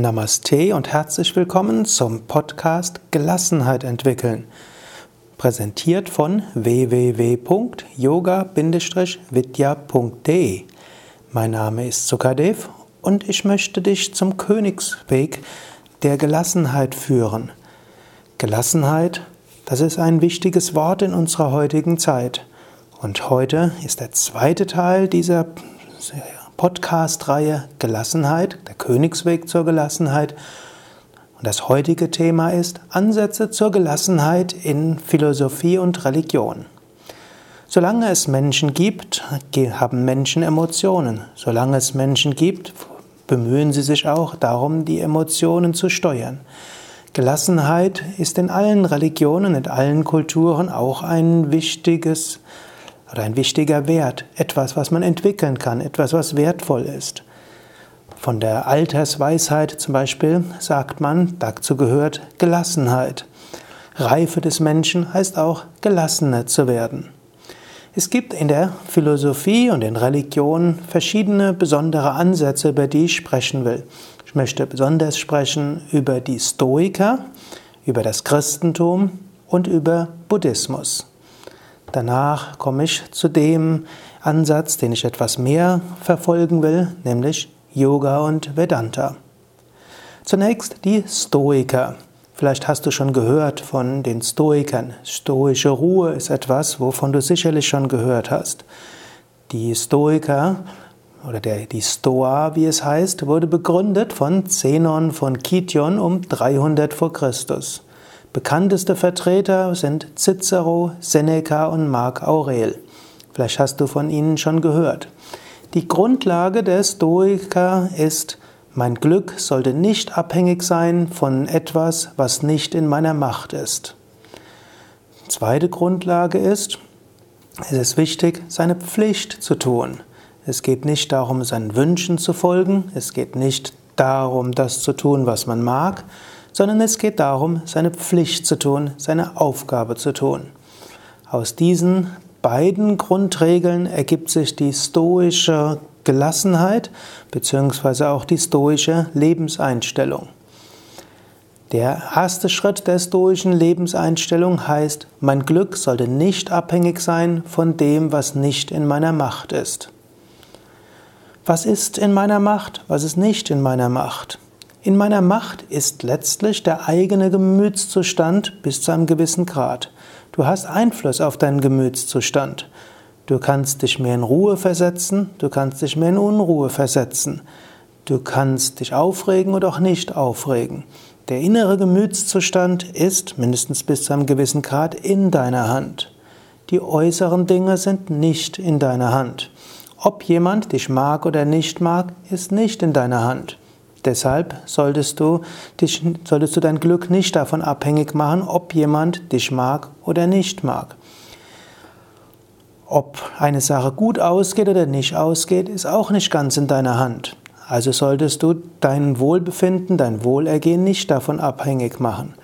Namaste und herzlich willkommen zum Podcast Gelassenheit entwickeln. Präsentiert von www.yoga-vidya.de. Mein Name ist Sukadev und ich möchte dich zum Königsweg der Gelassenheit führen. Gelassenheit, das ist ein wichtiges Wort in unserer heutigen Zeit. Und heute ist der zweite Teil dieser Podcast-Reihe Gelassenheit, der Königsweg zur Gelassenheit. Und das heutige Thema ist Ansätze zur Gelassenheit in Philosophie und Religion. Solange es Menschen gibt, haben Menschen Emotionen. Solange es Menschen gibt, bemühen sie sich auch darum, die Emotionen zu steuern. Gelassenheit ist in allen Religionen, in allen Kulturen auch ein wichtiges oder ein wichtiger Wert, etwas, was man entwickeln kann, etwas, was wertvoll ist. Von der Altersweisheit zum Beispiel sagt man, dazu gehört Gelassenheit. Reife des Menschen heißt auch, gelassener zu werden. Es gibt in der Philosophie und in Religion verschiedene besondere Ansätze, über die ich sprechen will. Ich möchte besonders sprechen über die Stoiker, über das Christentum und über Buddhismus. Danach komme ich zu dem Ansatz, den ich etwas mehr verfolgen will, nämlich Yoga und Vedanta. Zunächst die Stoiker. Vielleicht hast du schon gehört von den Stoikern. Stoische Ruhe ist etwas, wovon du sicherlich schon gehört hast. Die Stoiker oder der, die Stoa, wie es heißt, wurde begründet von Zenon von Kition um 300 vor Christus. Bekannteste Vertreter sind Cicero, Seneca und Marc Aurel. Vielleicht hast du von ihnen schon gehört. Die Grundlage der Stoiker ist, mein Glück sollte nicht abhängig sein von etwas, was nicht in meiner Macht ist. Zweite Grundlage ist, es ist wichtig, seine Pflicht zu tun. Es geht nicht darum, seinen Wünschen zu folgen, es geht nicht darum, das zu tun, was man mag, sondern es geht darum, seine Pflicht zu tun, seine Aufgabe zu tun. Aus diesen beiden Grundregeln ergibt sich die stoische Gelassenheit bzw. auch die stoische Lebenseinstellung. Der erste Schritt der stoischen Lebenseinstellung heißt, mein Glück sollte nicht abhängig sein von dem, was nicht in meiner Macht ist. Was ist in meiner Macht? Was ist nicht in meiner Macht? In meiner Macht ist letztlich der eigene Gemütszustand bis zu einem gewissen Grad. Du hast Einfluss auf deinen Gemütszustand. Du kannst dich mehr in Ruhe versetzen, du kannst dich mehr in Unruhe versetzen. Du kannst dich aufregen oder auch nicht aufregen. Der innere Gemütszustand ist mindestens bis zu einem gewissen Grad in deiner Hand. Die äußeren Dinge sind nicht in deiner Hand. Ob jemand dich mag oder nicht mag, ist nicht in deiner Hand. Deshalb solltest du, dich, solltest du dein Glück nicht davon abhängig machen, ob jemand dich mag oder nicht mag. Ob eine Sache gut ausgeht oder nicht ausgeht, ist auch nicht ganz in deiner Hand. Also solltest du dein Wohlbefinden, dein Wohlergehen nicht davon abhängig machen.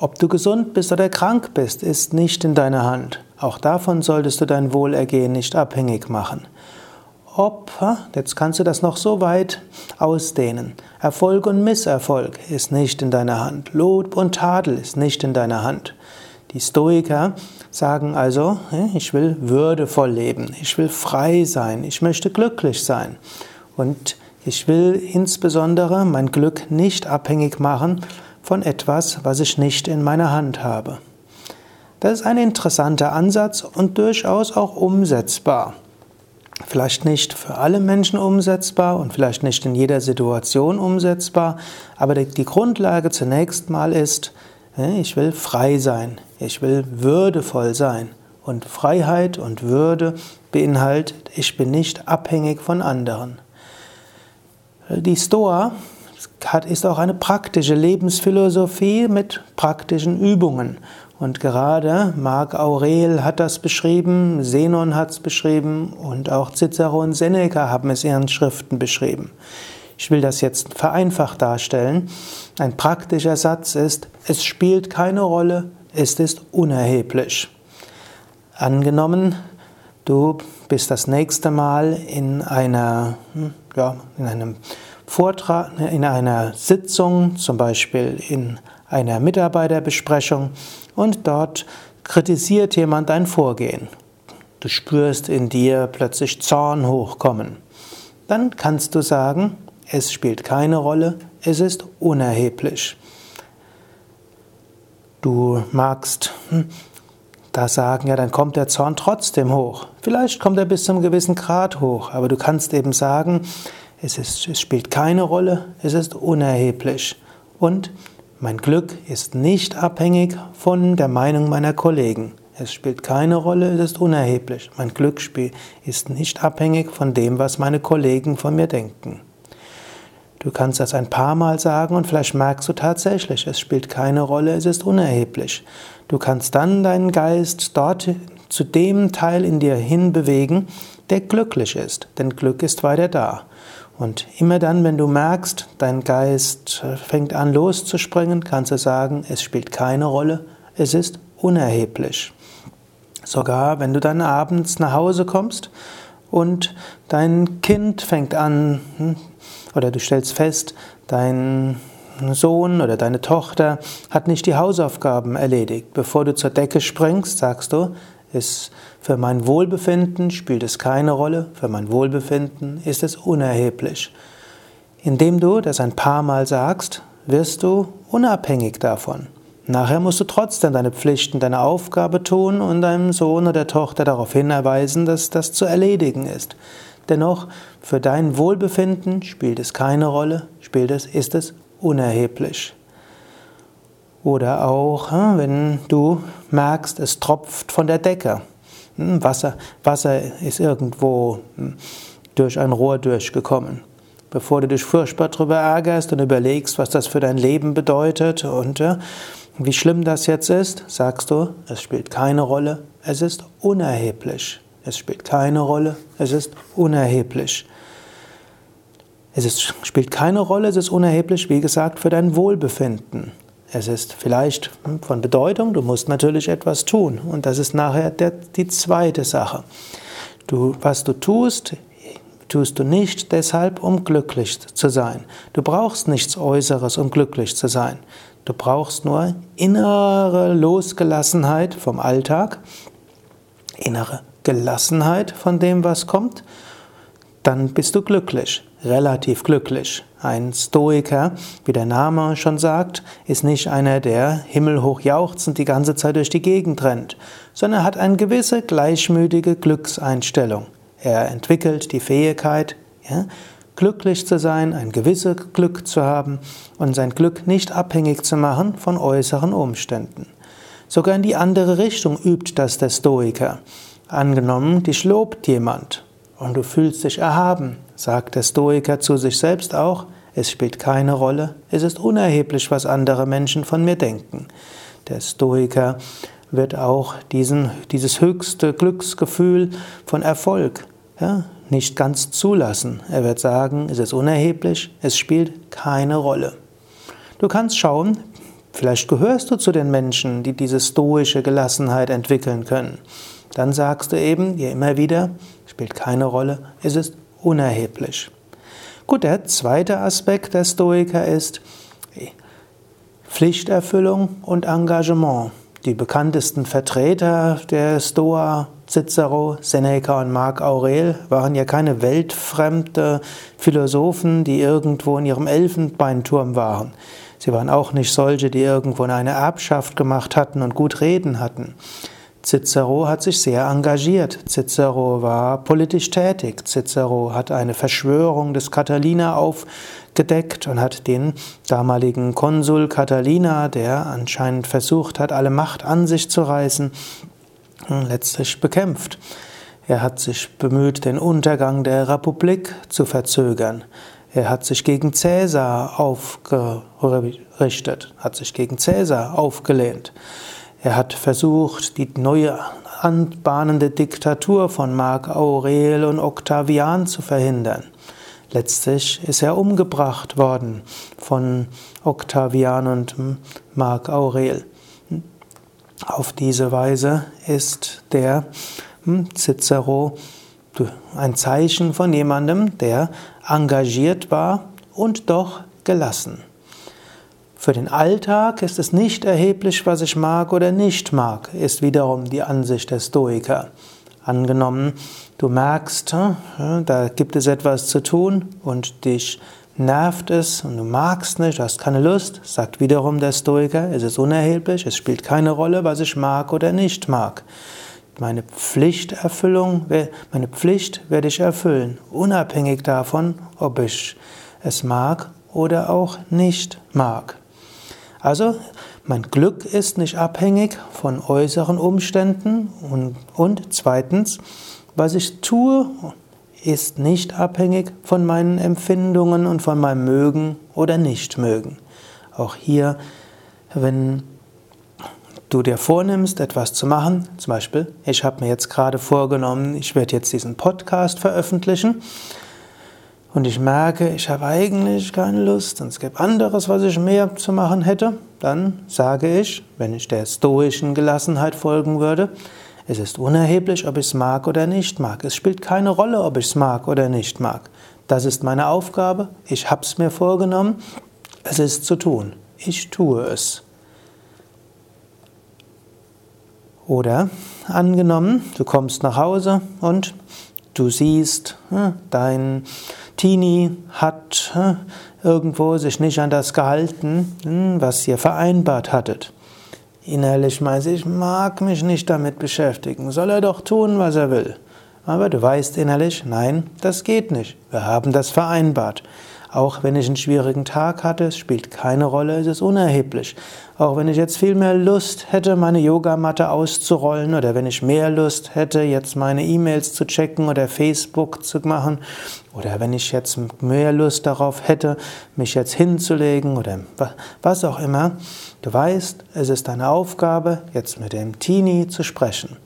Ob du gesund bist oder krank bist, ist nicht in deiner Hand. Auch davon solltest du dein Wohlergehen nicht abhängig machen ob, jetzt kannst du das noch so weit ausdehnen. Erfolg und Misserfolg ist nicht in deiner Hand. Lob und Tadel ist nicht in deiner Hand. Die Stoiker sagen also, ich will würdevoll leben, ich will frei sein, ich möchte glücklich sein. Und ich will insbesondere mein Glück nicht abhängig machen von etwas, was ich nicht in meiner Hand habe. Das ist ein interessanter Ansatz und durchaus auch umsetzbar. Vielleicht nicht für alle Menschen umsetzbar und vielleicht nicht in jeder Situation umsetzbar, aber die Grundlage zunächst mal ist, ich will frei sein, ich will würdevoll sein. Und Freiheit und Würde beinhaltet, ich bin nicht abhängig von anderen. Die Stoa ist auch eine praktische Lebensphilosophie mit praktischen Übungen. Und gerade Marc Aurel hat das beschrieben, Zenon hat es beschrieben und auch Cicero und Seneca haben es in ihren Schriften beschrieben. Ich will das jetzt vereinfacht darstellen. Ein praktischer Satz ist, es spielt keine Rolle, es ist unerheblich. Angenommen, du bist das nächste Mal in einer, hm, ja, in einem Vortrag, in einer Sitzung, zum Beispiel in einer Mitarbeiterbesprechung, und dort kritisiert jemand dein Vorgehen. Du spürst in dir plötzlich Zorn hochkommen. Dann kannst du sagen, es spielt keine Rolle, es ist unerheblich. Du magst hm, da sagen, ja, dann kommt der Zorn trotzdem hoch. Vielleicht kommt er bis zu einem gewissen Grad hoch, aber du kannst eben sagen, es, ist, es spielt keine Rolle, es ist unerheblich. Und mein Glück ist nicht abhängig von der Meinung meiner Kollegen. Es spielt keine Rolle, es ist unerheblich. Mein Glück ist nicht abhängig von dem, was meine Kollegen von mir denken. Du kannst das ein paar Mal sagen und vielleicht merkst du tatsächlich, es spielt keine Rolle, es ist unerheblich. Du kannst dann deinen Geist dort zu dem Teil in dir hinbewegen, der glücklich ist, denn Glück ist weiter da. Und immer dann, wenn du merkst, dein Geist fängt an loszuspringen, kannst du sagen, es spielt keine Rolle, es ist unerheblich. Sogar wenn du dann abends nach Hause kommst und dein Kind fängt an, hm, oder du stellst fest, dein Sohn oder deine Tochter hat nicht die Hausaufgaben erledigt. Bevor du zur Decke springst, sagst du, ist für mein Wohlbefinden spielt es keine Rolle, für mein Wohlbefinden ist es unerheblich. Indem du das ein paar Mal sagst, wirst du unabhängig davon. Nachher musst du trotzdem deine Pflichten, deine Aufgabe tun und deinem Sohn oder Tochter darauf hinweisen, dass das zu erledigen ist. Dennoch, für dein Wohlbefinden spielt es keine Rolle, spielt es, ist es unerheblich. Oder auch, hm, wenn du merkst, es tropft von der Decke. Hm, Wasser, Wasser ist irgendwo hm, durch ein Rohr durchgekommen. Bevor du dich furchtbar darüber ärgerst und überlegst, was das für dein Leben bedeutet und wie schlimm das jetzt ist, sagst du, es spielt keine Rolle, es ist unerheblich. Es spielt keine Rolle, es ist unerheblich. Es ist, spielt keine Rolle, es ist unerheblich, wie gesagt, für dein Wohlbefinden. Es ist vielleicht von Bedeutung, du musst natürlich etwas tun. Und das ist nachher der, die zweite Sache. Du, was du tust, tust du nicht deshalb, um glücklich zu sein. Du brauchst nichts Äußeres, um glücklich zu sein. Du brauchst nur innere Losgelassenheit vom Alltag, innere Gelassenheit von dem, was kommt, dann bist du glücklich, relativ glücklich. Ein Stoiker, wie der Name schon sagt, ist nicht einer, der himmelhoch jauchzend die ganze Zeit durch die Gegend rennt, sondern hat eine gewisse gleichmütige Glückseinstellung. Er entwickelt die Fähigkeit, ja, glücklich zu sein, ein gewisses Glück zu haben und sein Glück nicht abhängig zu machen von äußeren Umständen. Sogar in die andere Richtung übt das der Stoiker. Angenommen, dich lobt jemand und du fühlst dich erhaben, sagt der Stoiker zu sich selbst auch, es spielt keine Rolle, es ist unerheblich, was andere Menschen von mir denken. Der Stoiker wird auch diesen, dieses höchste Glücksgefühl von Erfolg ja, nicht ganz zulassen. Er wird sagen, es ist unerheblich, es spielt keine Rolle. Du kannst schauen, vielleicht gehörst du zu den Menschen, die diese stoische Gelassenheit entwickeln können dann sagst du eben dir immer wieder, spielt keine Rolle, es ist unerheblich. Gut, der zweite Aspekt der Stoiker ist Pflichterfüllung und Engagement. Die bekanntesten Vertreter der Stoa, Cicero, Seneca und Marc Aurel, waren ja keine weltfremde Philosophen, die irgendwo in ihrem Elfenbeinturm waren. Sie waren auch nicht solche, die irgendwo eine Erbschaft gemacht hatten und gut reden hatten. Cicero hat sich sehr engagiert. Cicero war politisch tätig. Cicero hat eine Verschwörung des Catalina aufgedeckt und hat den damaligen Konsul Catalina, der anscheinend versucht hat, alle Macht an sich zu reißen, letztlich bekämpft. Er hat sich bemüht, den Untergang der Republik zu verzögern. Er hat sich gegen Cäsar aufgerichtet, hat sich gegen Cäsar aufgelehnt. Er hat versucht, die neue anbahnende Diktatur von Mark Aurel und Octavian zu verhindern. Letztlich ist er umgebracht worden von Octavian und Mark Aurel. Auf diese Weise ist der hm, Cicero ein Zeichen von jemandem, der engagiert war und doch gelassen. Für den Alltag ist es nicht erheblich, was ich mag oder nicht mag, ist wiederum die Ansicht der Stoiker. Angenommen, du merkst, da gibt es etwas zu tun und dich nervt es und du magst nicht, hast keine Lust, sagt wiederum der Stoiker, es ist unerheblich, es spielt keine Rolle, was ich mag oder nicht mag. Meine Pflichterfüllung, meine Pflicht werde ich erfüllen, unabhängig davon, ob ich es mag oder auch nicht mag. Also, mein Glück ist nicht abhängig von äußeren Umständen und, und zweitens, was ich tue, ist nicht abhängig von meinen Empfindungen und von meinem Mögen oder Nichtmögen. Auch hier, wenn du dir vornimmst, etwas zu machen, zum Beispiel, ich habe mir jetzt gerade vorgenommen, ich werde jetzt diesen Podcast veröffentlichen und ich merke, ich habe eigentlich keine Lust und es gibt anderes, was ich mehr zu machen hätte, dann sage ich, wenn ich der stoischen Gelassenheit folgen würde, es ist unerheblich, ob ich es mag oder nicht mag. Es spielt keine Rolle, ob ich es mag oder nicht mag. Das ist meine Aufgabe. Ich habe es mir vorgenommen. Es ist zu tun. Ich tue es. Oder angenommen, du kommst nach Hause und du siehst, hm, dein Teenie hat irgendwo sich nicht an das gehalten, hm, was ihr vereinbart hattet. Innerlich meinst ich mag mich nicht damit beschäftigen. Soll er doch tun, was er will. Aber du weißt innerlich, nein, das geht nicht. Wir haben das vereinbart. Auch wenn ich einen schwierigen Tag hatte, es spielt keine Rolle, es ist unerheblich. Auch wenn ich jetzt viel mehr Lust hätte, meine Yogamatte auszurollen oder wenn ich mehr Lust hätte, jetzt meine E-Mails zu checken oder Facebook zu machen oder wenn ich jetzt mehr Lust darauf hätte, mich jetzt hinzulegen oder was auch immer. Du weißt, es ist deine Aufgabe, jetzt mit dem Teenie zu sprechen.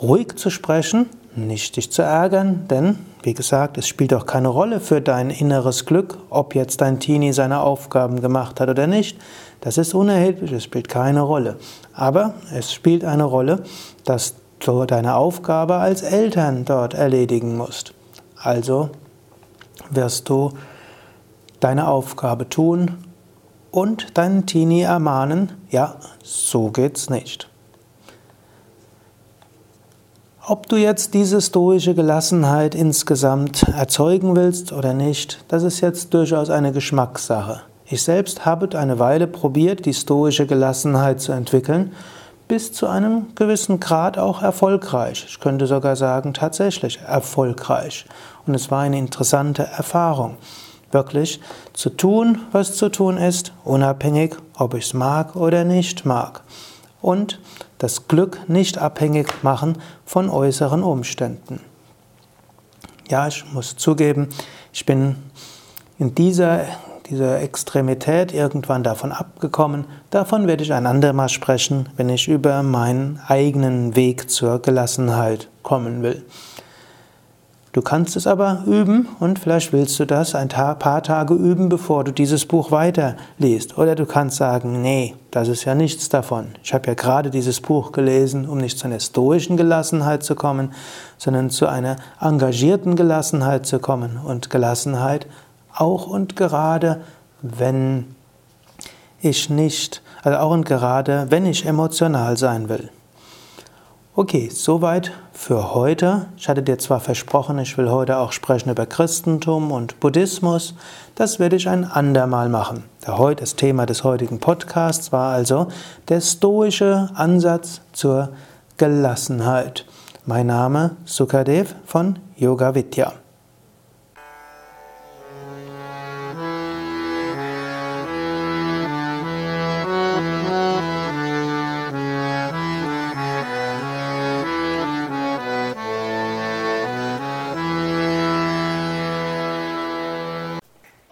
Ruhig zu sprechen, nicht dich zu ärgern, denn, wie gesagt, es spielt auch keine Rolle für dein inneres Glück, ob jetzt dein Teenie seine Aufgaben gemacht hat oder nicht. Das ist unerheblich, es spielt keine Rolle. Aber es spielt eine Rolle, dass du deine Aufgabe als Eltern dort erledigen musst. Also wirst du deine Aufgabe tun und deinen Teenie ermahnen, ja, so geht's nicht. Ob du jetzt diese stoische Gelassenheit insgesamt erzeugen willst oder nicht, das ist jetzt durchaus eine Geschmackssache. Ich selbst habe eine Weile probiert, die stoische Gelassenheit zu entwickeln, bis zu einem gewissen Grad auch erfolgreich. Ich könnte sogar sagen, tatsächlich erfolgreich. Und es war eine interessante Erfahrung. Wirklich zu tun, was zu tun ist, unabhängig, ob ich es mag oder nicht mag. Und das Glück nicht abhängig machen von äußeren Umständen. Ja, ich muss zugeben, ich bin in dieser, dieser Extremität irgendwann davon abgekommen. Davon werde ich ein andermal sprechen, wenn ich über meinen eigenen Weg zur Gelassenheit kommen will. Du kannst es aber üben und vielleicht willst du das ein paar Tage üben, bevor du dieses Buch weiterliest. Oder du kannst sagen, nee, das ist ja nichts davon. Ich habe ja gerade dieses Buch gelesen, um nicht zu einer stoischen Gelassenheit zu kommen, sondern zu einer engagierten Gelassenheit zu kommen. Und Gelassenheit auch und gerade, wenn ich nicht, also auch und gerade, wenn ich emotional sein will. Okay, soweit für heute. Ich hatte dir zwar versprochen, ich will heute auch sprechen über Christentum und Buddhismus. Das werde ich ein andermal machen. Das Thema des heutigen Podcasts war also der stoische Ansatz zur Gelassenheit. Mein Name Sukadev von Yoga Vidya.